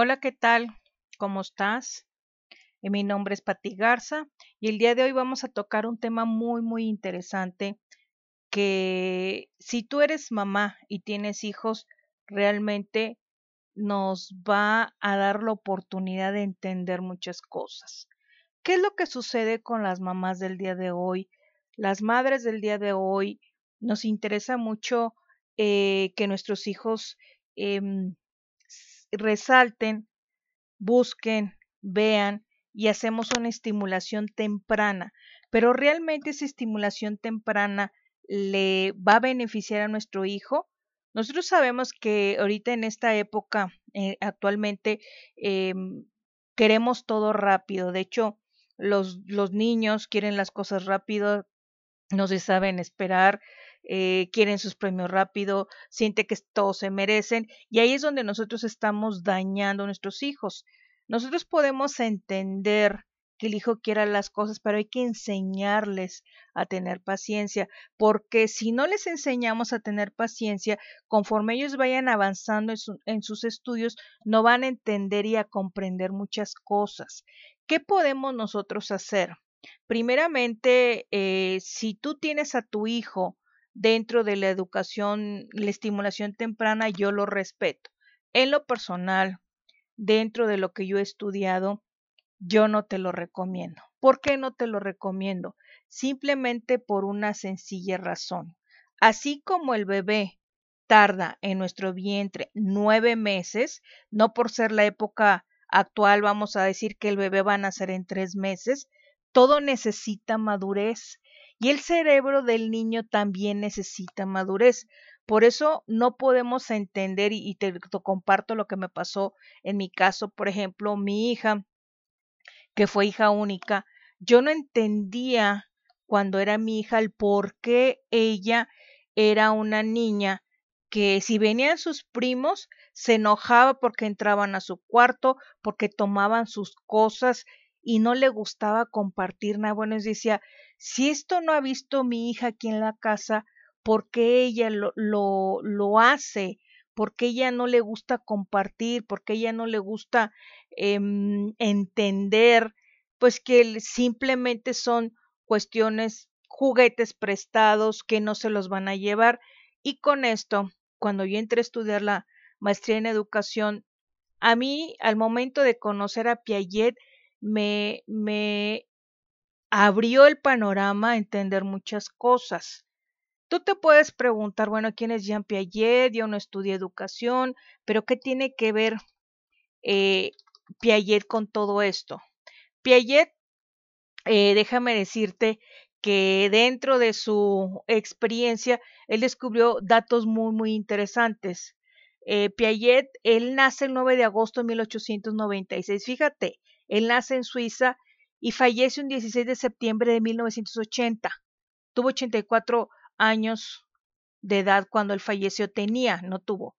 Hola, ¿qué tal? ¿Cómo estás? Eh, mi nombre es Pati Garza y el día de hoy vamos a tocar un tema muy, muy interesante que si tú eres mamá y tienes hijos, realmente nos va a dar la oportunidad de entender muchas cosas. ¿Qué es lo que sucede con las mamás del día de hoy? Las madres del día de hoy nos interesa mucho eh, que nuestros hijos em, resalten, busquen, vean y hacemos una estimulación temprana. Pero realmente esa estimulación temprana le va a beneficiar a nuestro hijo. Nosotros sabemos que ahorita en esta época, eh, actualmente, em, queremos todo rápido. De hecho, los, los niños quieren las cosas rápido, no se saben esperar, eh, quieren sus premios rápido, siente que todos se merecen y ahí es donde nosotros estamos dañando a nuestros hijos. Nosotros podemos entender que el hijo quiera las cosas, pero hay que enseñarles a tener paciencia, porque si no les enseñamos a tener paciencia, conforme ellos vayan avanzando en, sus estudios, no van a entender y a comprender muchas cosas. ¿Qué podemos nosotros hacer? Primeramente, eh, si tú tienes a tu hijo dentro de la educación, la estimulación temprana, yo lo respeto. En lo personal, dentro de lo que yo he estudiado, yo no te lo recomiendo. ¿Por qué no te lo recomiendo? Simplemente por una sencilla razón. Así como el bebé tarda en nuestro vientre nueve meses, no por ser la época actual vamos a decir que el bebé va a nacer en tres meses, todo necesita madurez y el cerebro del niño también necesita madurez. Por eso no podemos entender, y te, comparto lo que me pasó en mi caso, por ejemplo, mi hija, que fue hija única, yo no entendía cuando era mi hija el por qué ella era una niña que si venían sus primos se enojaba porque entraban a su cuarto, porque tomaban sus cosas y no le gustaba compartir nada. Bueno, decía, si esto no ha visto mi hija aquí en la casa, ¿por qué ella lo, lo, lo hace? ¿Por qué ella no le gusta compartir? ¿Por qué ella no le gusta eh, entender? Pues que simplemente son cuestiones, juguetes prestados que no se los van a llevar. Y con esto, cuando yo entré a estudiar la maestría en educación, a mí, al momento de conocer a Piaget, me, me abrió el panorama a entender muchas cosas. Tú te puedes preguntar, bueno, ¿quién es Jean Piaget? Yo no estudié educación, pero ¿qué tiene que ver eh, Piaget con todo esto? Piaget, eh, déjame decirte que dentro de su experiencia, él descubrió datos muy, muy interesantes. Eh, Piaget, él nace el 9 de agosto de 1896. Fíjate, él nace en Suiza y fallece un 16 de septiembre de 1980. Tuvo 84 años de edad cuando él falleció. Tenía, no tuvo.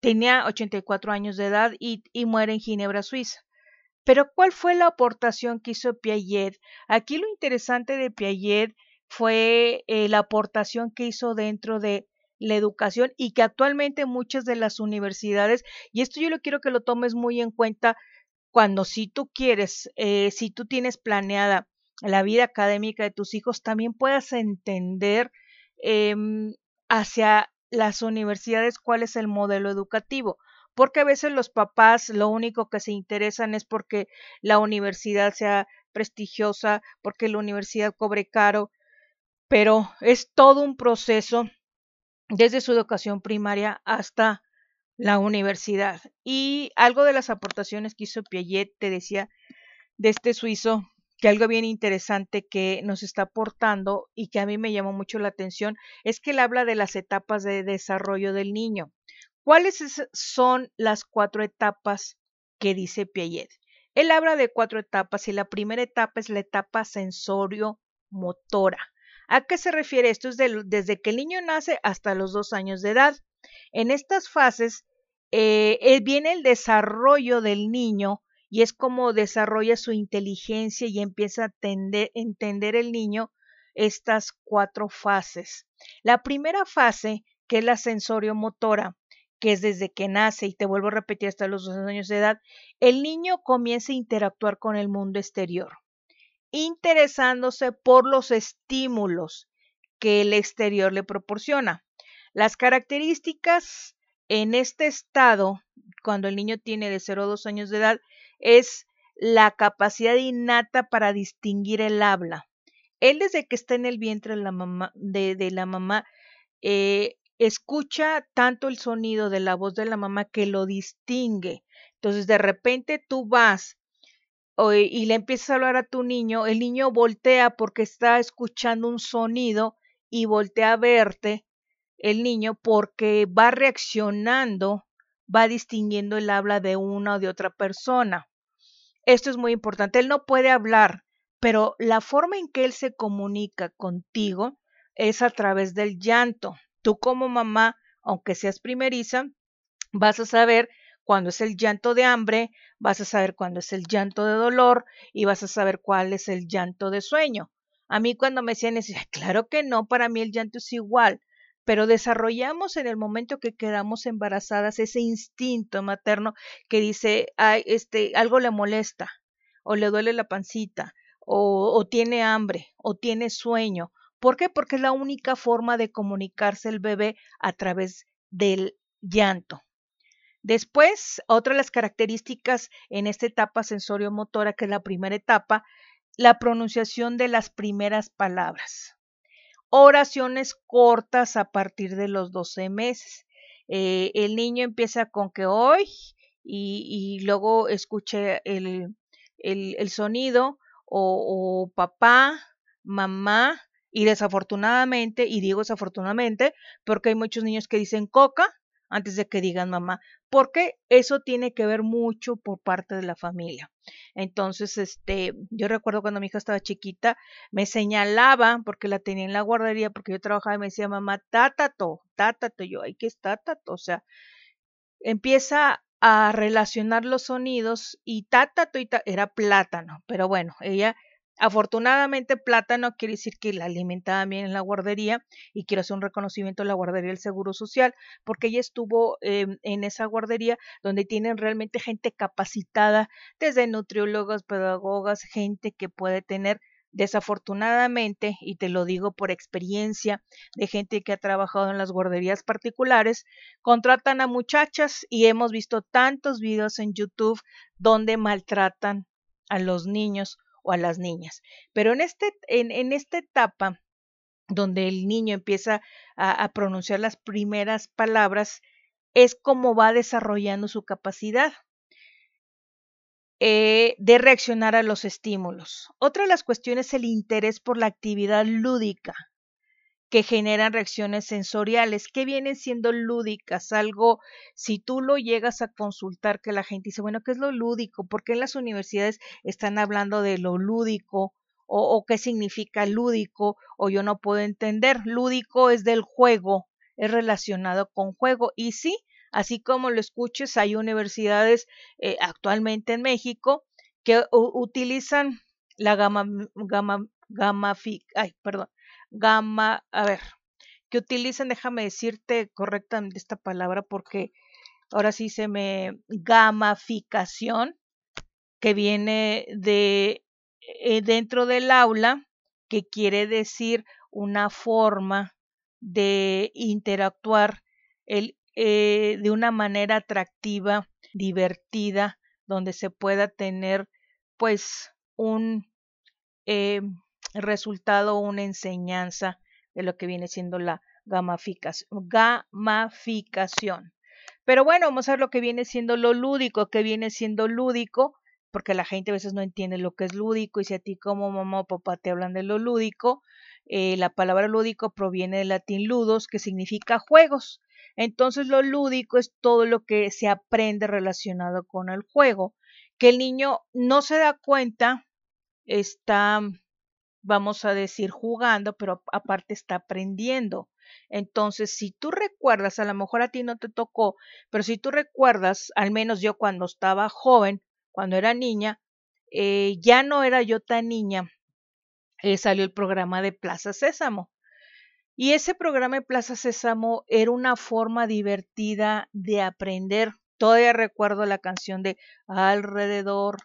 Tenía 84 años de edad y, y muere en Ginebra, Suiza. Pero ¿cuál fue la aportación que hizo Piaget? Aquí lo interesante de Piaget fue eh, la aportación que hizo dentro de la educación y que actualmente muchas de las universidades, y esto yo lo quiero que lo tomes muy en cuenta, cuando si tú quieres, eh, si tú tienes planeada la vida académica de tus hijos, también puedas entender eh, hacia las universidades cuál es el modelo educativo. Porque a veces los papás lo único que se interesan es porque la universidad sea prestigiosa, porque la universidad cobre caro, pero es todo un proceso desde su educación primaria hasta la universidad. Y algo de las aportaciones que hizo Piaget, te decía, de este suizo, que algo bien interesante que nos está aportando y que a mí me llamó mucho la atención, es que él habla de las etapas de desarrollo del niño. ¿Cuáles son las cuatro etapas que dice Piaget? Él habla de cuatro etapas y la primera etapa es la etapa sensorio-motora. ¿A qué se refiere esto? Es desde que el niño nace hasta los dos años de edad. En estas fases eh, eh, viene el desarrollo del niño y es como desarrolla su inteligencia y empieza a entender el niño estas cuatro fases. La primera fase, que es la sensorio-motora, que es desde que nace, y te vuelvo a repetir hasta los dos años de edad, el niño comienza a interactuar con el mundo exterior, interesándose por los estímulos que el exterior le proporciona. Las características en este estado, cuando el niño tiene de 0 a 2 años de edad, es la capacidad innata para distinguir el habla. Él desde que está en el vientre de la mamá, de, la mamá eh, escucha tanto el sonido de la voz de la mamá que lo distingue. Entonces de repente tú vas y le empiezas a hablar a tu niño, el niño voltea porque está escuchando un sonido y voltea a verte el niño porque va reaccionando, va distinguiendo el habla de una o de otra persona. Esto es muy importante. Él no puede hablar, pero la forma en que él se comunica contigo es a través del llanto. Tú como mamá, aunque seas primeriza, vas a saber cuándo es el llanto de hambre, vas a saber cuándo es el llanto de dolor y vas a saber cuál es el llanto de sueño. A mí cuando me decían, decía, claro que no, para mí el llanto es igual, pero desarrollamos en el momento que quedamos embarazadas ese instinto materno que dice, Ay, este, algo le molesta, o le duele la pancita, o, tiene hambre, o tiene sueño. ¿Por qué? Porque es la única forma de comunicarse el bebé a través del llanto. Después, otra de las características en esta etapa sensorio-motora, que es la primera etapa, la pronunciación de las primeras palabras oraciones cortas a partir de los 12 meses. Eh, el niño empieza con que hoy y, luego escuche el, el, sonido o, o papá, mamá y desafortunadamente, y digo desafortunadamente porque hay muchos niños que dicen coca antes de que digan mamá, porque eso tiene que ver mucho por parte de la familia. Entonces, este, yo recuerdo cuando mi hija estaba chiquita, me señalaba, porque la tenía en la guardería, porque yo trabajaba y me decía, mamá, tátato, tátato, yo, ay, ¿qué es tátato? O sea, empieza a relacionar los sonidos y tátato y era plátano, pero bueno, ella Afortunadamente, plátano quiere decir que la alimentaba bien en la guardería y quiero hacer un reconocimiento a la guardería del Seguro Social porque ella estuvo em, en esa guardería donde tienen realmente gente capacitada, desde nutriólogos, pedagogas, gente que puede tener desafortunadamente, y te lo digo por experiencia de gente que ha trabajado en las guarderías particulares, contratan a muchachas y hemos visto tantos videos en YouTube donde maltratan a los niños o a las niñas. Pero en, este, en, esta etapa donde el niño empieza a, pronunciar las primeras palabras, es como va desarrollando su capacidad eh, de reaccionar a los estímulos. Otra de las cuestiones es el interés por la actividad lúdica que generan reacciones sensoriales, que vienen siendo lúdicas, algo, si tú lo llegas a consultar, que la gente dice, bueno, ¿qué es lo lúdico? ¿Por qué en las universidades están hablando de lo lúdico? O, qué significa lúdico, o yo no puedo entender. Lúdico es del juego, es relacionado con juego. Y sí, así como lo escuches, hay universidades eh, actualmente en México que utilizan la gama, gama, gama, ay, perdón, Gama, a ver, que utilicen, déjame decirte correctamente esta palabra porque ahora sí se me gamificación que viene de eh, dentro del aula, que quiere decir una forma de interactuar el, eh, de una manera atractiva, divertida, donde se pueda tener pues un eh, resultado una enseñanza de lo que viene siendo la gamificación. Pero bueno, vamos a ver lo que viene siendo lo lúdico, que viene siendo lúdico, porque la gente a veces no entiende lo que es lúdico y si a ti como mamá o papá te hablan de lo lúdico, eh, la palabra lúdico proviene del latín ludos, que significa juegos. Entonces lo lúdico es todo lo que se aprende relacionado con el juego, que el niño no se da cuenta, está vamos a decir, jugando, pero aparte está aprendiendo. Entonces, si tú recuerdas, a lo mejor a ti no te tocó, pero si tú recuerdas, al menos yo cuando estaba joven, cuando era niña, eh, ya no era yo tan niña, eh, salió el programa de Plaza Sésamo. Y ese programa de Plaza Sésamo era una forma divertida de aprender. Todavía recuerdo la canción de alrededor,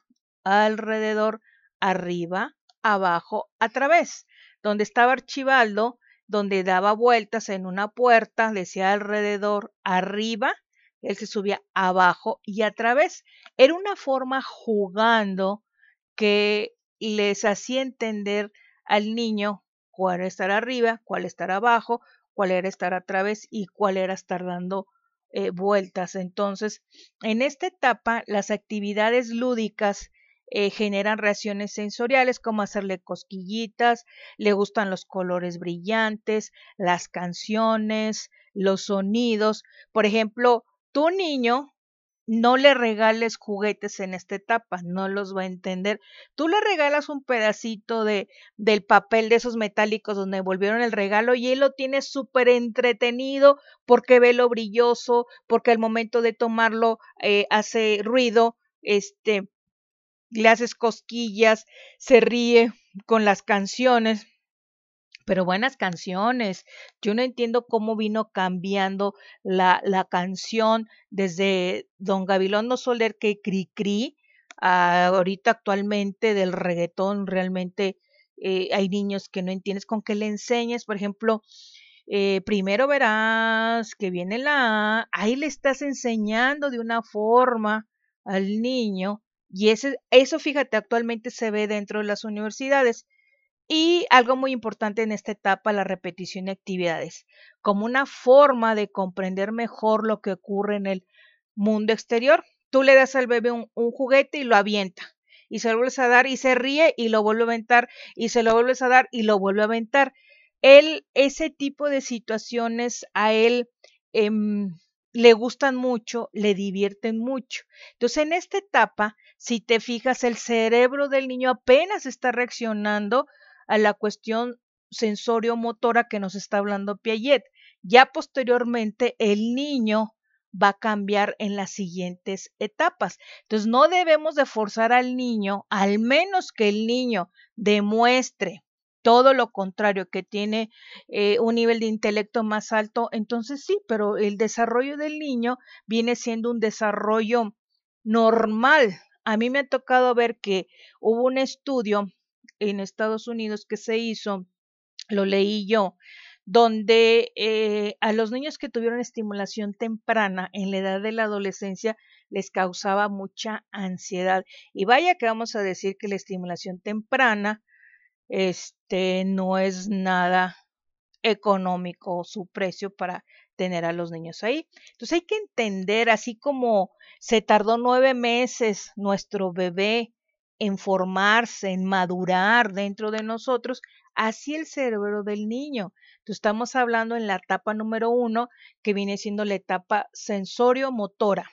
alrededor, arriba, abajo, a través, donde estaba Archibaldo, donde daba vueltas en una puerta, decía alrededor, arriba, él se subía abajo y a través. Era una forma jugando que les hacía entender al niño cuál estar arriba, cuál estar abajo, cuál era estar a través y cuál era estar dando eh, vueltas. Entonces, en esta etapa, las actividades lúdicas eh, generan reacciones sensoriales como hacerle cosquillitas, le gustan los colores brillantes, las canciones, los sonidos. Por ejemplo, tu niño no le regales juguetes en esta etapa, no los va a entender. Tú le regalas un pedacito de, del papel de esos metálicos donde volvieron el regalo y él lo tiene súper entretenido porque ve lo brilloso, porque al momento de tomarlo eh, hace ruido, este, le haces cosquillas, se ríe con las canciones pero buenas canciones. Yo no entiendo cómo vino cambiando la, la canción desde Don Gabilondo Soler que cri cri ahorita actualmente del reggaetón realmente eh, hay niños que no entiendes con que le enseñes, por ejemplo, eh, primero verás que viene la A, ahí le estás enseñando de una forma al niño y ese, eso fíjate actualmente se ve dentro de las universidades y algo muy importante en esta etapa, la repetición de actividades, como una forma de comprender mejor lo que ocurre en el mundo exterior. Tú le das al bebé un, juguete y lo avienta, y se lo vuelves a dar y se ríe y lo vuelve a aventar, y se lo vuelves a dar y lo vuelve a aventar. Él, ese tipo de situaciones a él em, le gustan mucho, le divierten mucho. Entonces, en esta etapa, si te fijas, el cerebro del niño apenas está reaccionando a la cuestión sensorio-motora que nos está hablando Piaget. Ya posteriormente el niño va a cambiar en las siguientes etapas. Entonces no debemos de forzar al niño, al menos que el niño demuestre todo lo contrario, que tiene eh, un nivel de intelecto más alto, entonces sí, pero el desarrollo del niño viene siendo un desarrollo normal. A mí me ha tocado ver que hubo un estudio en Estados Unidos que se hizo, lo leí yo, donde eh, a los niños que tuvieron estimulación temprana en la edad de la adolescencia les causaba mucha ansiedad. Y vaya que vamos a decir que la estimulación temprana este, no es nada económico su precio para tener a los niños ahí. Entonces hay que entender, así como se tardó nueve meses nuestro bebé en formarse, en madurar dentro de nosotros, así el cerebro del niño. Entonces, estamos hablando en la etapa número uno, que viene siendo la etapa sensorio-motora.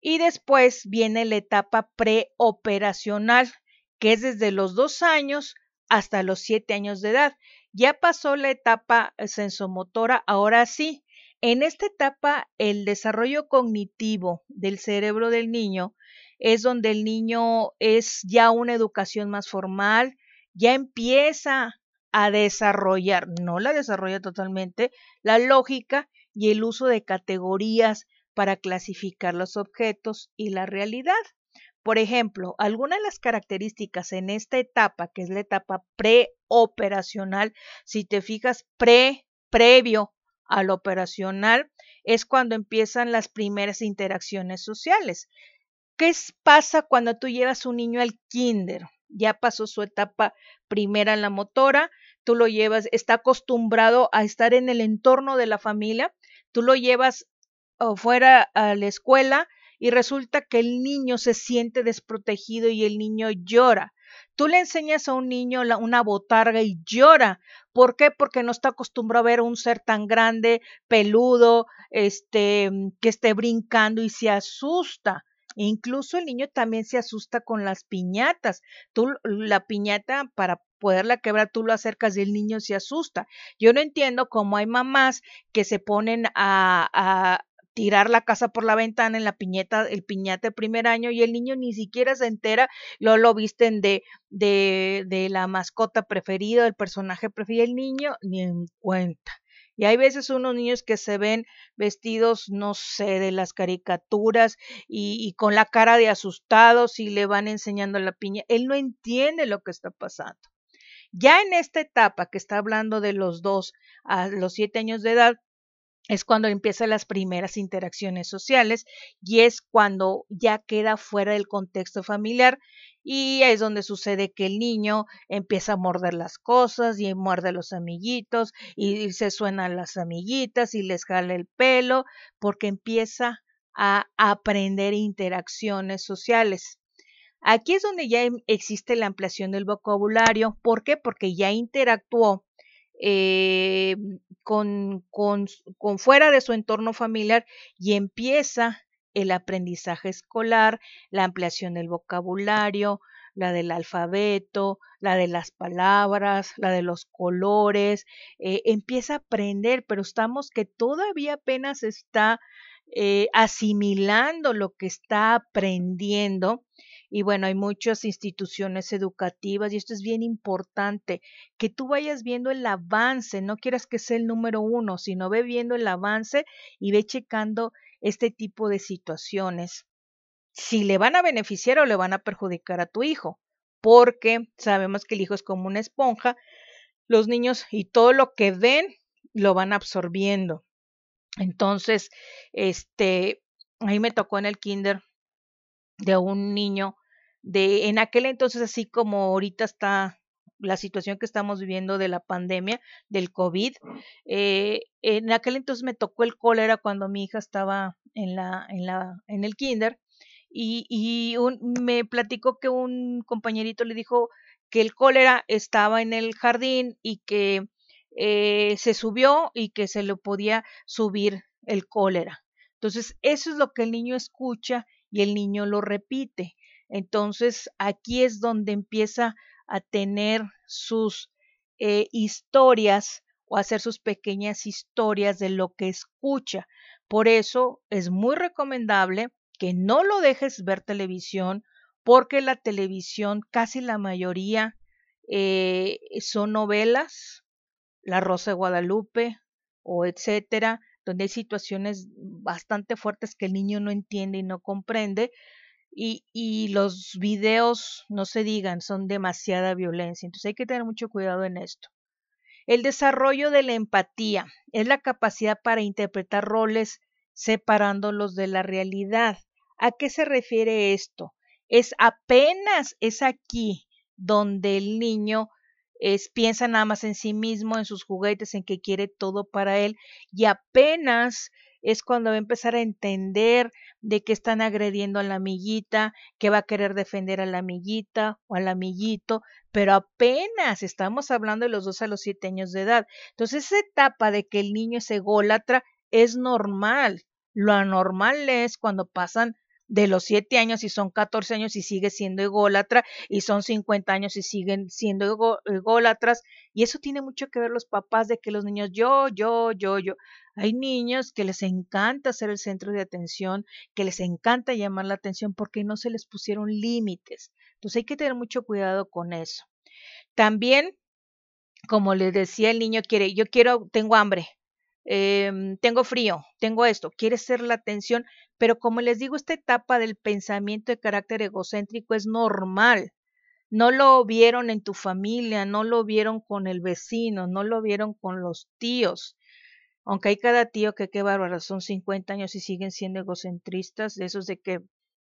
Y después viene la etapa preoperacional, que es desde los dos años hasta los siete años de edad. Ya pasó la etapa sensomotora, ahora sí. En esta etapa, el desarrollo cognitivo del cerebro del niño es donde el niño es ya una educación más formal, ya empieza a desarrollar, no la desarrolla totalmente, la lógica y el uso de categorías para clasificar los objetos y la realidad. Por ejemplo, algunas de las características en esta etapa, que es la etapa preoperacional, si te fijas, pre, previo al operacional, es cuando empiezan las primeras interacciones sociales. ¿Qué pasa cuando tú llevas un niño al kinder? Ya pasó su etapa primera en la motora, tú lo llevas, está acostumbrado a estar en el entorno de la familia, tú lo llevas fuera a la escuela y resulta que el niño se siente desprotegido y el niño llora. Tú le enseñas a un niño una botarga y llora. ¿Por qué? Porque no está acostumbrado a ver un ser tan grande, peludo, este, que esté brincando y se asusta. E incluso el niño también se asusta con las piñatas. Tú la piñata para poderla quebrar, tú lo acercas y el niño se asusta. Yo no entiendo cómo hay mamás que se ponen a, a tirar la casa por la ventana en la piñeta, el piñata de primer año y el niño ni siquiera se entera, lo lo visten de, de, de la mascota preferida, el personaje preferido, el niño ni en cuenta. Y hay veces unos niños que se ven vestidos, no sé, de las caricaturas y, y, con la cara de asustados y le van enseñando la piña. Él no entiende lo que está pasando. Ya en esta etapa que está hablando de los dos a los siete años de edad, es cuando empiezan las primeras interacciones sociales y es cuando ya queda fuera del contexto familiar y es donde sucede que el niño empieza a morder las cosas y muerde a los amiguitos y se suenan las amiguitas y les jala el pelo porque empieza a aprender interacciones sociales. Aquí es donde ya existe la ampliación del vocabulario. ¿Por qué? Porque ya interactuó eh, con, con, con fuera de su entorno familiar y empieza el aprendizaje escolar, la ampliación del vocabulario, la del alfabeto, la de las palabras, la de los colores, eh, empieza a aprender, pero estamos que todavía apenas está eh, asimilando lo que está aprendiendo y bueno, hay muchas instituciones educativas y esto es bien importante, que tú vayas viendo el avance, no quieras que sea el número uno, sino ve viendo el avance y ve checando este tipo de situaciones. Si le van a beneficiar o le van a perjudicar a tu hijo, porque sabemos que el hijo es como una esponja, los niños y todo lo que ven lo van absorbiendo. Entonces, este, ahí me tocó en el kinder de un niño de en aquel entonces, así como ahorita está la situación que estamos viviendo de la pandemia, del COVID, eh, en aquel entonces me tocó el cólera cuando mi hija estaba en la, en la, en el kinder, y, y un, me platicó que un compañerito le dijo que el cólera estaba en el jardín y que eh, se subió y que se le podía subir el cólera. Entonces, eso es lo que el niño escucha y el niño lo repite. Entonces, aquí es donde empieza a tener sus eh, historias o hacer sus pequeñas historias de lo que escucha. Por eso es muy recomendable que no lo dejes ver televisión, porque la televisión, casi la mayoría, eh, son novelas, La Rosa de Guadalupe o etcétera, donde hay situaciones bastante fuertes que el niño no entiende y no comprende, y, y los videos, no se digan, son demasiada violencia. Entonces hay que tener mucho cuidado en esto. El desarrollo de la empatía es la capacidad para interpretar roles separándolos de la realidad. ¿A qué se refiere esto? Es apenas es aquí donde el niño piensa nada más en sí mismo, en sus juguetes, en que quiere todo para él y apenas es cuando va a empezar a entender de que están agrediendo a la amiguita, que va a querer defender a la amiguita o al amiguito, pero apenas estamos hablando de los dos a los siete años de edad. Entonces, esa etapa de que el niño es ególatra es normal. Lo anormal es cuando pasan de los siete años y son 14 años y sigue siendo ególatra y son 50 años y siguen siendo ególatras y eso tiene mucho que ver los papás de que los niños yo, yo, yo, yo. Hay niños que les encanta ser el centro de atención, que les encanta llamar la atención porque no se les pusieron límites. Entonces hay que tener mucho cuidado con eso. También, como les decía, el niño quiere, yo quiero, tengo hambre, eh, tengo frío, tengo esto, quiere ser la atención, pero como les digo, esta etapa del pensamiento de carácter egocéntrico es normal. No lo vieron en tu familia, no lo vieron con el vecino, no lo vieron con los tíos. Aunque hay cada tío que qué bárbaro, son 50 años y siguen siendo egocentristas, de esos de que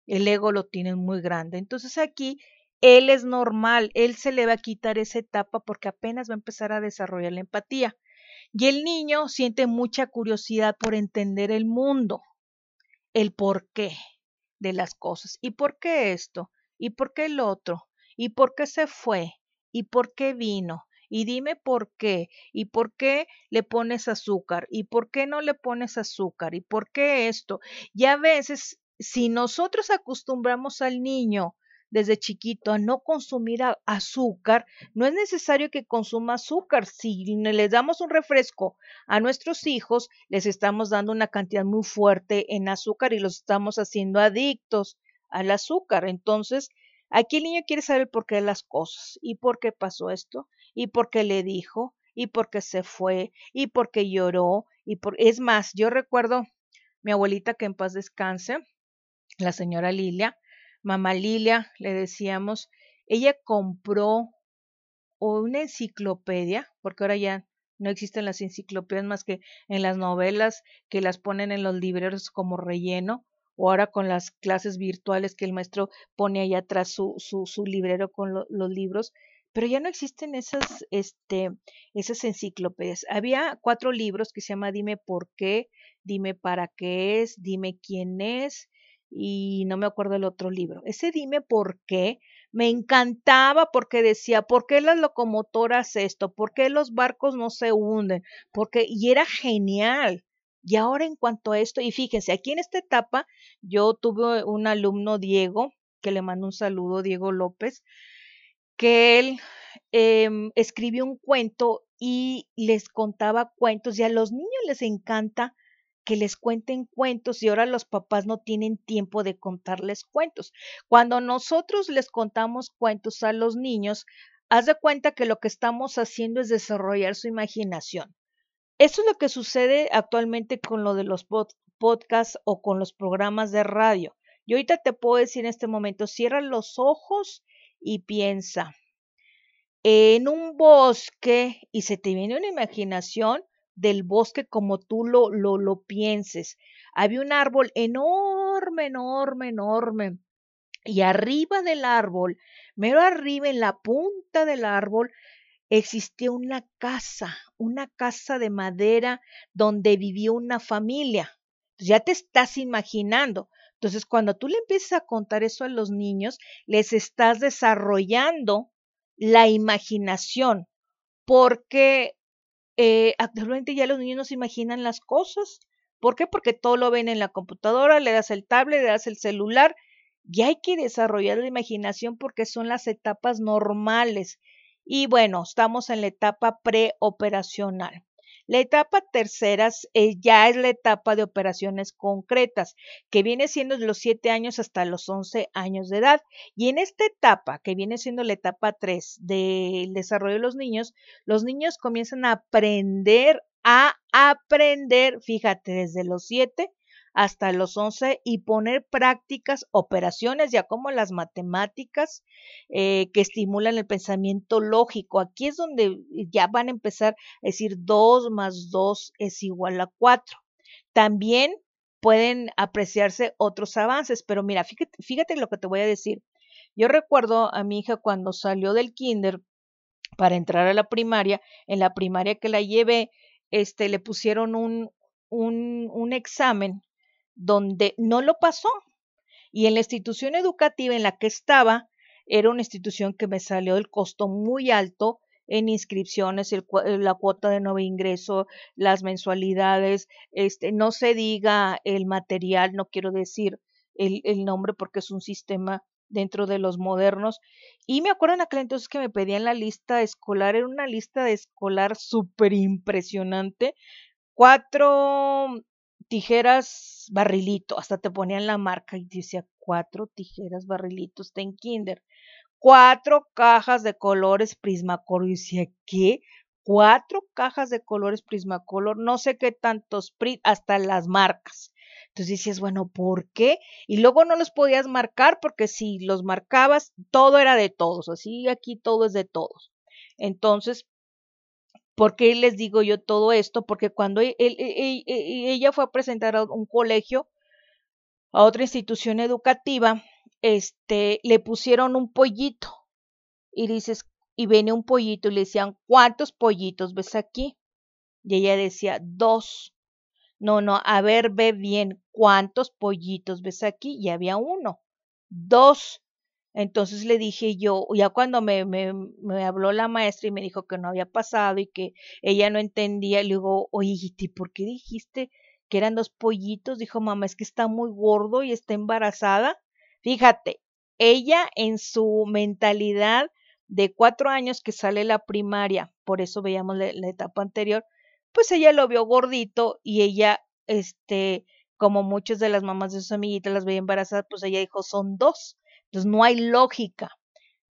el ego lo tienen muy grande. Entonces aquí él es normal, él se le va a quitar esa etapa porque apenas va a empezar a desarrollar la empatía. Y el niño siente mucha curiosidad por entender el mundo, el porqué de las cosas. ¿Y por qué esto? ¿Y por qué el otro? ¿Y por qué se fue? ¿Y por qué vino? Y dime por qué. ¿Y por qué le pones azúcar? ¿Y por qué no le pones azúcar? ¿Y por qué esto? Y a veces, si nosotros acostumbramos al niño desde chiquito a no consumir azúcar, no es necesario que consuma azúcar. Si les damos un refresco a nuestros hijos, les estamos dando una cantidad muy fuerte en azúcar y los estamos haciendo adictos al azúcar. Entonces, aquí el niño quiere saber el porqué de las cosas y por qué pasó esto y por qué le dijo y por qué se fue y por qué lloró y por es más, yo recuerdo mi abuelita que en paz descanse, la señora Lilia, mamá Lilia, le decíamos, ella compró una enciclopedia, porque ahora ya no existen las enciclopedias más que en las novelas que las ponen en los libreros como relleno, o ahora con las clases virtuales que el maestro pone ahí atrás su, su, su librero con los libros, pero ya no existen esas, este, esas enciclopedias. Había cuatro libros que se llama Dime por qué, Dime para qué es, Dime quién es, y no me acuerdo el otro libro. Ese Dime por qué me encantaba porque decía, ¿por qué las locomotoras esto? ¿Por qué los barcos no se hunden? Porque, y era genial. Y ahora en cuanto a esto, y fíjense, aquí en esta etapa yo tuve un alumno, Diego, que le mando un saludo, Diego López, que él em, escribió un cuento y les contaba cuentos y a los niños les encanta que les cuenten cuentos y ahora los papás no tienen tiempo de contarles cuentos. Cuando nosotros les contamos cuentos a los niños, haz de cuenta que lo que estamos haciendo es desarrollar su imaginación. Eso es lo que sucede actualmente con lo de los podcasts o con los programas de radio. Yo ahorita te puedo decir en este momento, cierra los ojos y piensa en un bosque y se te viene una imaginación del bosque como tú lo, lo, lo pienses. Había un árbol enorme, enorme, enorme. Y arriba del árbol, mero arriba en la punta del árbol, existía una casa, una casa de madera donde vivía una familia. Ya te estás imaginando. Entonces, cuando tú le empiezas a contar eso a los niños, les estás desarrollando la imaginación, porque eh, actualmente ya los niños no se imaginan las cosas. ¿Por qué? Porque todo lo ven en la computadora, le das el tablet, le das el celular, y hay que desarrollar la imaginación porque son las etapas normales. Y bueno, estamos en la etapa preoperacional. La etapa tercera eh, ya es la etapa de operaciones concretas, que viene siendo de los 7 años hasta los 11 años de edad. Y en esta etapa, que viene siendo la etapa 3 del desarrollo de los niños, los niños comienzan a aprender a aprender, fíjate, desde los 7 hasta los 11 y poner prácticas, operaciones, ya como las matemáticas, eh, que estimulan el pensamiento lógico. Aquí es donde ya van a empezar a decir 2 más 2 es igual a 4. También pueden apreciarse otros avances, pero mira, fíjate, lo que te voy a decir. Yo recuerdo a mi hija cuando salió del kinder para entrar a la primaria, en la primaria que la llevé, este, le pusieron un, un, un examen donde no lo pasó. Y en la institución educativa en la que estaba, era una institución que me salió el costo muy alto en inscripciones, la cuota de nuevo ingreso, las mensualidades, este, no se diga el material, no quiero decir el, el nombre porque es un sistema dentro de los modernos. Y me acuerdo en aquel entonces que me pedían la lista escolar, era una lista de escolar súper impresionante. Cuatro tijeras barrilito, hasta te ponían la marca y decía cuatro tijeras barrilitos, ten kinder, cuatro cajas de colores Prismacolor, y decía, ¿qué? Cuatro cajas de colores Prismacolor, no sé qué tantos, hasta las marcas. Entonces dices, bueno, ¿por qué? Y luego no los podías marcar porque si los marcabas, todo era de todos, así aquí todo es de todos. Entonces, ¿Por qué les digo yo todo esto? Porque cuando e, e, e, ella fue a presentar a un colegio, a otra institución educativa, este, le pusieron un pollito. Y dices, y viene un pollito y le decían, ¿cuántos pollitos ves aquí? Y ella decía, dos. No, no, a ver, ve bien, ¿cuántos pollitos ves aquí? Y había uno. Dos. Entonces le dije yo, ya cuando me, me, me, habló la maestra y me dijo que no había pasado y que ella no entendía, le digo, oye, ¿y por qué dijiste que eran dos pollitos? Dijo, mamá, es que está muy gordo y está embarazada. Fíjate, ella en su mentalidad de cuatro años que sale la primaria, por eso veíamos la, la etapa anterior, pues ella lo vio gordito y ella, este, como muchas de las mamás de sus amiguitas las veía embarazadas, pues ella dijo, son dos. Entonces no hay lógica.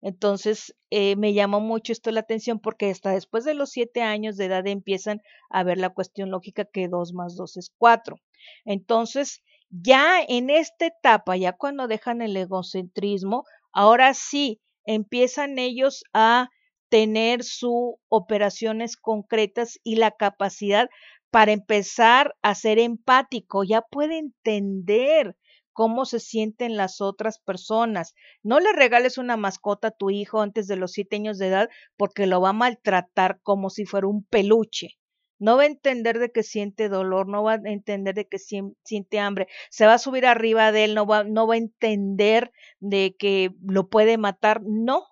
Entonces eh, me llamó mucho esto la atención porque hasta después de los siete años de edad empiezan a ver la cuestión lógica que dos más dos es cuatro. Entonces, ya en esta etapa, ya cuando dejan el egocentrismo, ahora sí empiezan ellos a tener sus operaciones concretas y la capacidad para empezar a ser empático, ya puede entender cómo se sienten las otras personas. No le regales una mascota a tu hijo antes de los siete años de edad porque lo va a maltratar como si fuera un peluche. No va a entender de que siente dolor, no va a entender de que siente hambre, se va a subir arriba de él, no va, no va a entender de que lo puede matar. No.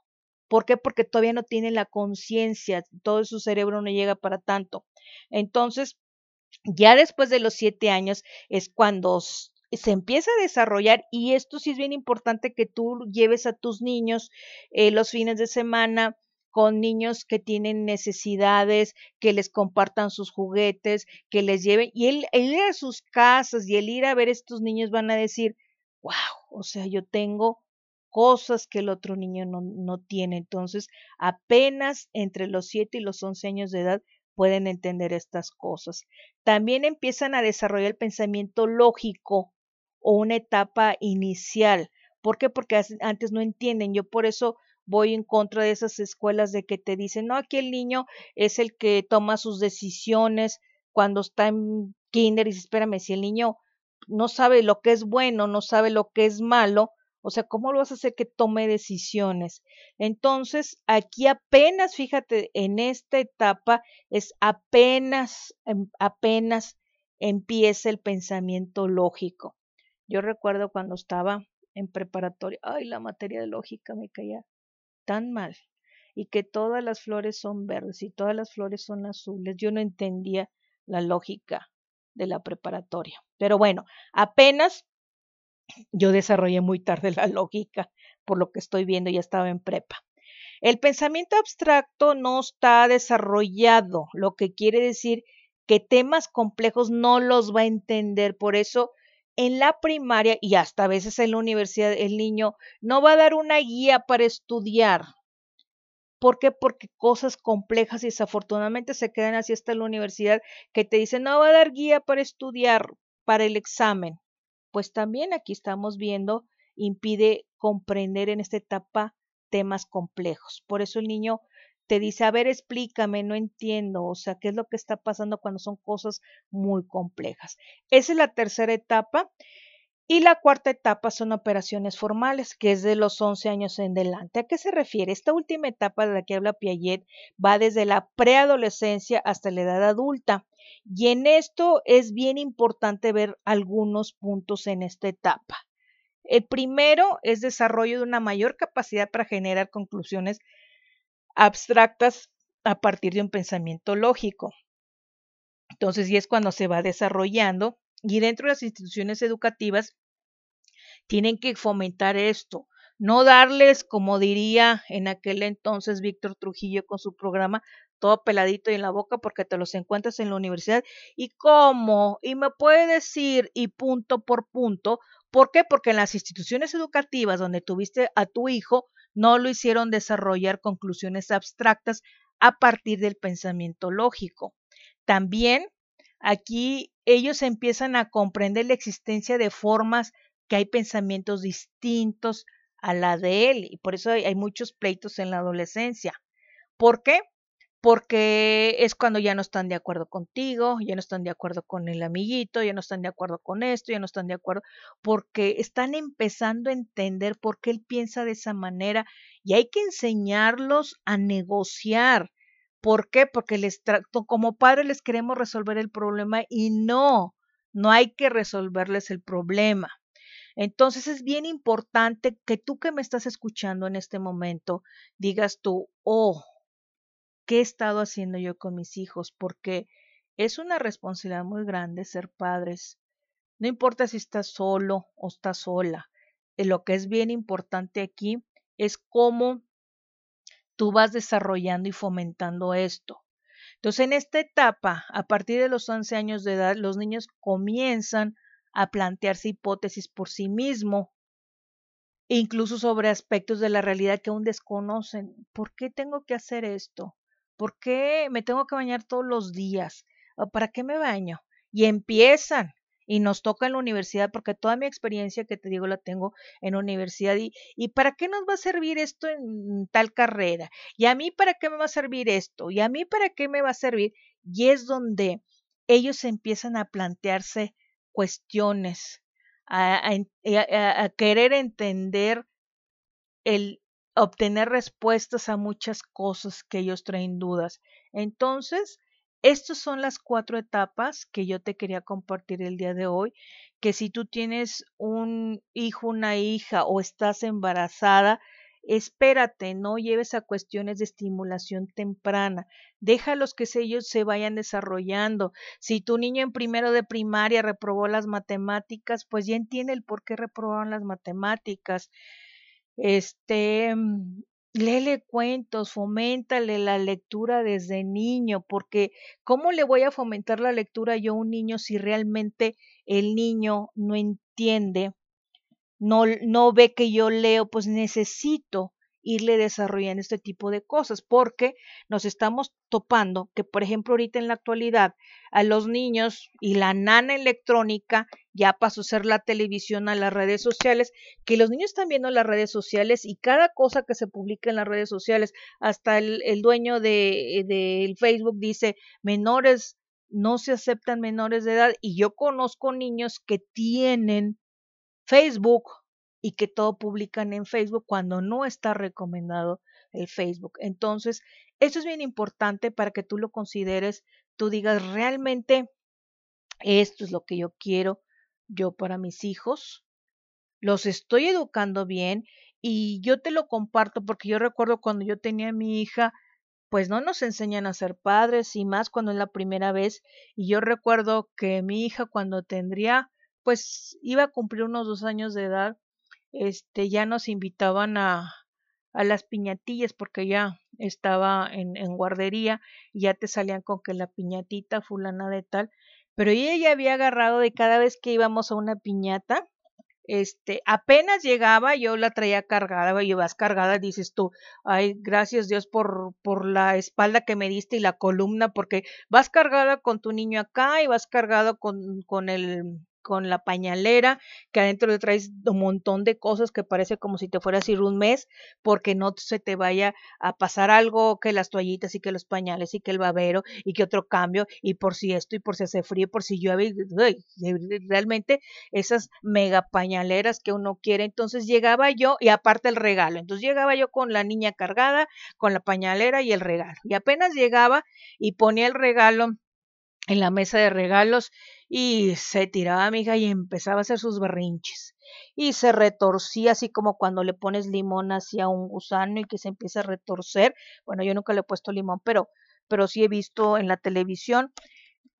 ¿Por qué? Porque todavía no tiene la conciencia, todo su cerebro no llega para tanto. Entonces, ya después de los siete años es cuando se empieza a desarrollar y esto sí es bien importante que tú lleves a tus niños eh, los fines de semana con niños que tienen necesidades, que les compartan sus juguetes, que les lleven, y el, ir a sus casas y el ir a ver a estos niños van a decir, wow, o sea, yo tengo cosas que el otro niño no, no tiene. Entonces, apenas entre los 7 y los 11 años de edad pueden entender estas cosas. También empiezan a desarrollar el pensamiento lógico o una etapa inicial. ¿Por qué? Porque antes no entienden. Yo por eso voy en contra de esas escuelas de que te dicen, no, aquí el niño es el que toma sus decisiones cuando está en kinder y dice, espérame, si el niño no sabe lo que es bueno, no sabe lo que es malo, o sea, ¿cómo lo vas a hacer que tome decisiones? Entonces, aquí apenas, fíjate, en esta etapa es apenas, em, apenas empieza el pensamiento lógico. Yo recuerdo cuando estaba en preparatoria, ay, la materia de lógica me caía tan mal y que todas las flores son verdes y todas las flores son azules. Yo no entendía la lógica de la preparatoria. Pero bueno, apenas yo desarrollé muy tarde la lógica, por lo que estoy viendo, ya estaba en prepa. El pensamiento abstracto no está desarrollado, lo que quiere decir que temas complejos no los va a entender. Por eso en la primaria y hasta a veces en la universidad el niño no va a dar una guía para estudiar. ¿Por qué? Porque cosas complejas y desafortunadamente se quedan así hasta la universidad que te dicen no va a dar guía para estudiar para el examen. Pues también aquí estamos viendo impide comprender en esta etapa temas complejos. Por eso el niño te dice, a ver, explícame, no entiendo, o sea, qué es lo que está pasando cuando son cosas muy complejas. Esa es la tercera etapa. Y la cuarta etapa son operaciones formales, que es de los 11 años en adelante. ¿A qué se refiere? Esta última etapa de la que habla Piaget va desde la preadolescencia hasta la edad adulta. Y en esto es bien importante ver algunos puntos en esta etapa. El primero es desarrollo de una mayor capacidad para generar conclusiones abstractas a partir de un pensamiento lógico. Entonces, y es cuando se va desarrollando y dentro de las instituciones educativas tienen que fomentar esto, no darles, como diría en aquel entonces Víctor Trujillo con su programa, todo peladito y en la boca porque te los encuentras en la universidad. ¿Y cómo? Y me puede decir y punto por punto. ¿Por qué? Porque en las instituciones educativas donde tuviste a tu hijo, no lo hicieron desarrollar conclusiones abstractas a partir del pensamiento lógico. También aquí ellos empiezan a comprender la existencia de formas que hay pensamientos distintos a la de él y por eso hay, muchos pleitos en la adolescencia. ¿Por qué? Porque es cuando ya no están de acuerdo contigo, ya no están de acuerdo con el amiguito, ya no están de acuerdo con esto, ya no están de acuerdo, porque están empezando a entender por qué él piensa de esa manera y hay que enseñarlos a negociar. ¿Por qué? Porque les como padres les queremos resolver el problema y no, no hay que resolverles el problema. Entonces es bien importante que tú que me estás escuchando en este momento digas tú, oh, qué he estado haciendo yo con mis hijos, porque es una responsabilidad muy grande ser padres. No importa si estás solo o estás sola, lo que es bien importante aquí es cómo tú vas desarrollando y fomentando esto. Entonces, en esta etapa, a partir de los 11 años de edad, los niños comienzan a plantearse hipótesis por sí mismos, incluso sobre aspectos de la realidad que aún desconocen. ¿Por qué tengo que hacer esto? ¿Por qué me tengo que bañar todos los días? ¿Para qué me baño? Y empiezan y nos toca en la universidad, porque toda mi experiencia que te digo la tengo en universidad. Y, ¿Y para qué nos va a servir esto en tal carrera? ¿Y a mí para qué me va a servir esto? ¿Y a mí para qué me va a servir? Y es donde ellos empiezan a plantearse cuestiones, a querer entender el obtener respuestas a muchas cosas que ellos traen dudas. Entonces, estas son las cuatro etapas que yo te quería compartir el día de hoy, que si tú tienes un hijo, una hija o estás embarazada, espérate, no lleves a cuestiones de estimulación temprana, déjalos que ellos se vayan desarrollando. Si tu niño en primero de primaria reprobó las matemáticas, pues ya entiende el por qué reprobaron las matemáticas. Este, Léele cuentos, foméntale la lectura desde niño, porque ¿cómo le voy a fomentar la lectura yo a un niño si realmente el niño no entiende, no, no ve que yo leo? Pues necesito irle desarrollando este tipo de cosas, porque nos estamos topando que, por ejemplo, ahorita en la actualidad, a los niños y la nana electrónica ya pasó a ser la televisión a las redes sociales, que los niños están viendo las redes sociales y cada cosa que se publica en las redes sociales, hasta el, dueño de, Facebook dice, menores, no se aceptan menores de edad, y yo conozco niños que tienen Facebook y que todo publican en Facebook cuando no está recomendado el Facebook. Entonces, eso es bien importante para que tú lo consideres, tú digas realmente esto es lo que yo quiero yo para mis hijos, los estoy educando bien y yo te lo comparto porque yo recuerdo cuando yo tenía a mi hija, pues no nos enseñan a ser padres y más cuando es la primera vez y yo recuerdo que mi hija cuando tendría pues iba a cumplir unos dos años de edad este, ya nos invitaban a, a las piñatillas porque ya estaba en, guardería y ya te salían con que la piñatita fulana de tal, pero ella ya había agarrado de cada vez que íbamos a una piñata, este, apenas llegaba, yo la traía cargada, y vas cargada, dices tú, ay, gracias Dios por, por la espalda que me diste y la columna, porque vas cargada con tu niño acá y vas cargado con, con el con la pañalera, que adentro le traes un montón de cosas que parece como si te fueras a ir un mes, porque no se te vaya a pasar algo, que las toallitas y que los pañales y que el babero y que otro cambio y por si esto y por si hace frío, por si llueve, realmente esas mega pañaleras que uno quiere. Entonces llegaba yo y aparte el regalo, entonces llegaba yo con la niña cargada, con la pañalera y el regalo. Y apenas llegaba y ponía el regalo en la mesa de regalos y se tiraba mi hija y empezaba a hacer sus berrinches y se retorcía así como cuando le pones limón hacia un gusano y que se empieza a retorcer. Bueno, yo nunca le he puesto limón, pero pero sí he visto en la televisión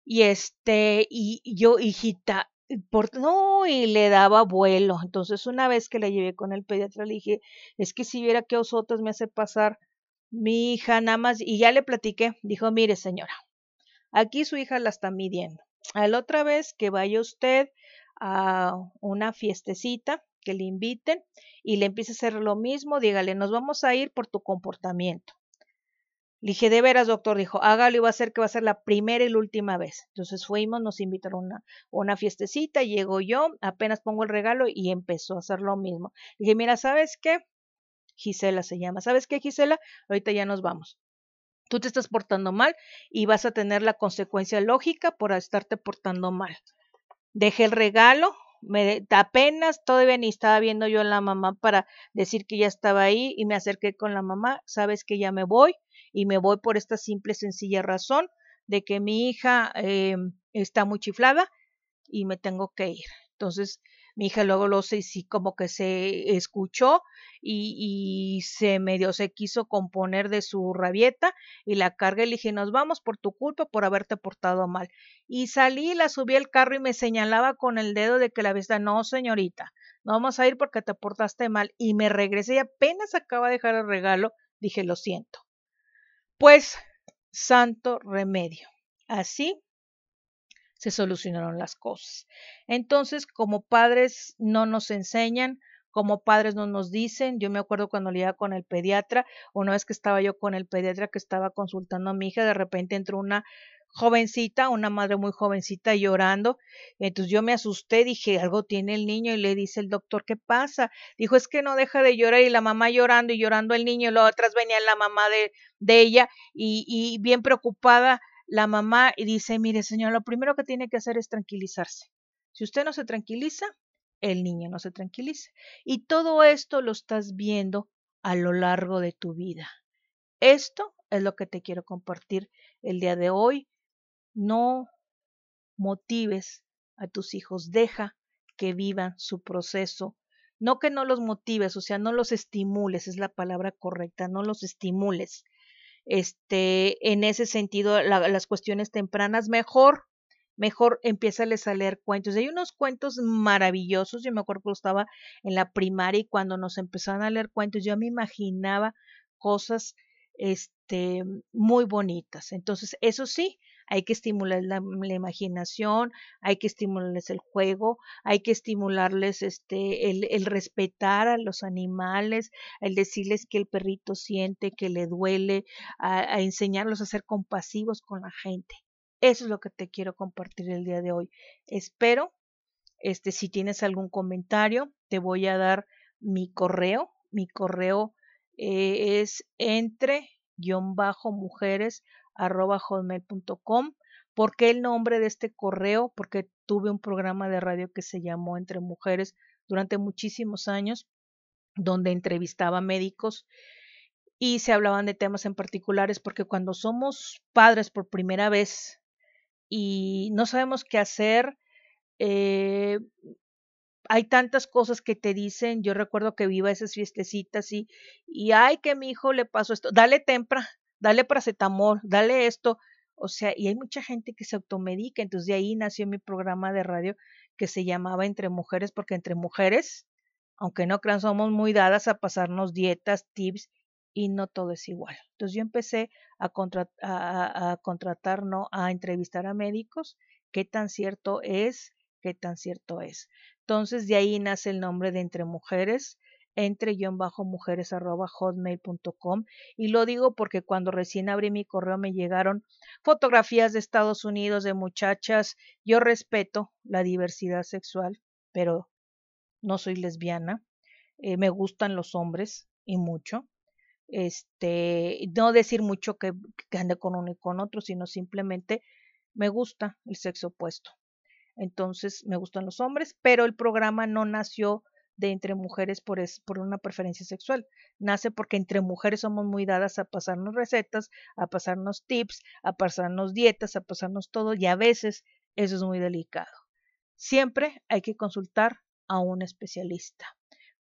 y este y yo hijita por, no, y le daba vuelo. Entonces, una vez que la llevé con el pediatra, le dije, es que si viera qué osotas me hace pasar mi hija, nada más, y ya le platiqué, dijo, mire señora, aquí su hija la está midiendo. A la otra vez que vaya usted a una fiestecita, que le inviten y le empiece a hacer lo mismo, dígale, nos vamos a ir por tu comportamiento. Le dije, de veras, doctor, dijo, hágalo y va a ser que va a ser la primera y la última vez. Entonces fuimos, nos invitaron a una, una fiestecita, llego yo, apenas pongo el regalo y empezó a hacer lo mismo. Le dije, mira, ¿sabes qué? Gisela se llama. ¿Sabes qué, Gisela? Ahorita ya nos vamos tú te estás portando mal y vas a tener la consecuencia lógica por estarte portando mal. Dejé el regalo, me apenas todavía ni estaba viendo yo a la mamá para decir que ya estaba ahí y me acerqué con la mamá, sabes que ya me voy y me voy por esta simple sencilla razón de que mi hija eh, está muy chiflada y me tengo que ir. Entonces mi hija luego lo sé, sí como que se escuchó y, y, se medio se quiso componer de su rabieta y la cargué y le dije, nos vamos por tu culpa por haberte portado mal. Y salí, la subí al carro y me señalaba con el dedo de que la vista, no señorita, no vamos a ir porque te portaste mal. Y me regresé y apenas acaba de dejar el regalo, dije, lo siento. Pues, santo remedio. Así se solucionaron las cosas. Entonces, como padres no nos enseñan, como padres no nos dicen. Yo me acuerdo cuando le iba con el pediatra, una vez que estaba yo con el pediatra que estaba consultando a mi hija, de repente entró una jovencita, una madre muy jovencita llorando. Entonces yo me asusté, dije, algo tiene el niño y le dice el doctor, ¿qué pasa? Dijo, es que no deja de llorar y la mamá llorando y llorando el niño, y luego atrás venía la mamá de, ella y bien preocupada la mamá y dice, mire señor, lo primero que tiene que hacer es tranquilizarse. Si usted no se tranquiliza, el niño no se tranquiliza. Y todo esto lo estás viendo a lo largo de tu vida. Esto es lo que te quiero compartir el día de hoy. No motives a tus hijos, deja que vivan su proceso. No que no los motives, o sea, no los estimules, es la palabra correcta, no los estimules. Este, en ese sentido, las cuestiones tempranas, mejor mejor empieza a leer cuentos. hay unos cuentos maravillosos. Yo me acuerdo que estaba en la primaria y cuando nos empezaron a leer cuentos, yo me imaginaba cosas este, muy bonitas. Entonces, eso sí, hay que estimular la, imaginación, hay que estimularles el juego, hay que estimularles este, el, el, respetar a los animales, el decirles que el perrito siente, que le duele, a enseñarlos a ser compasivos con la gente. Eso es lo que te quiero compartir el día de hoy. Espero, este, si tienes algún comentario, te voy a dar mi correo. Mi correo eh, es entre bajo mujeres hotmail.com. ¿Por qué el nombre de este correo? Porque tuve un programa de radio que se llamó Entre Mujeres durante muchísimos años, donde entrevistaba médicos y se hablaban de temas en particulares, porque cuando somos padres por primera vez, y no sabemos qué hacer. Eh, hay tantas cosas que te dicen. Yo recuerdo que viva esas fiestecitas y, y ay, que mi hijo le pasó esto. Dale tempra, dale paracetamol, dale esto. O sea, y hay mucha gente que se automedica. Entonces de ahí nació mi programa de radio que se llamaba Entre Mujeres, porque entre mujeres, aunque no crean, somos muy dadas a pasarnos dietas, tips y no todo es igual. Entonces yo empecé a, a, contratar, ¿no? A entrevistar a médicos, qué tan cierto es, qué tan cierto es. Entonces de ahí nace el nombre de Entre Mujeres, entre bajo mujeres arroba hotmail.com y lo digo porque cuando recién abrí mi correo me llegaron fotografías de Estados Unidos de muchachas. Yo respeto la diversidad sexual, pero no soy lesbiana. Eh, me gustan los hombres y mucho este, no decir mucho que, que ande con uno y con otro, sino simplemente me gusta el sexo opuesto. Entonces, me gustan los hombres, pero el programa no nació de entre mujeres por, es, por una preferencia sexual. Nace porque entre mujeres somos muy dadas a pasarnos recetas, a pasarnos tips, a pasarnos dietas, a pasarnos todo y a veces eso es muy delicado. Siempre hay que consultar a un especialista.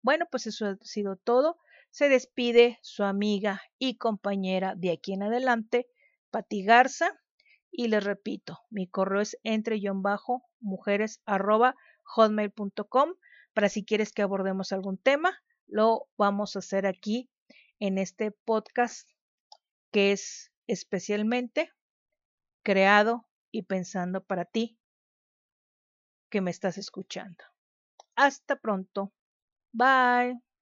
Bueno, pues eso ha sido todo se despide su amiga y compañera de aquí en adelante, Pati Garza. Y les repito, mi correo es entre mujeres hotmail.com para si quieres que abordemos algún tema, lo vamos a hacer aquí en este podcast que es especialmente creado y pensando para ti que me estás escuchando. Hasta pronto. Bye.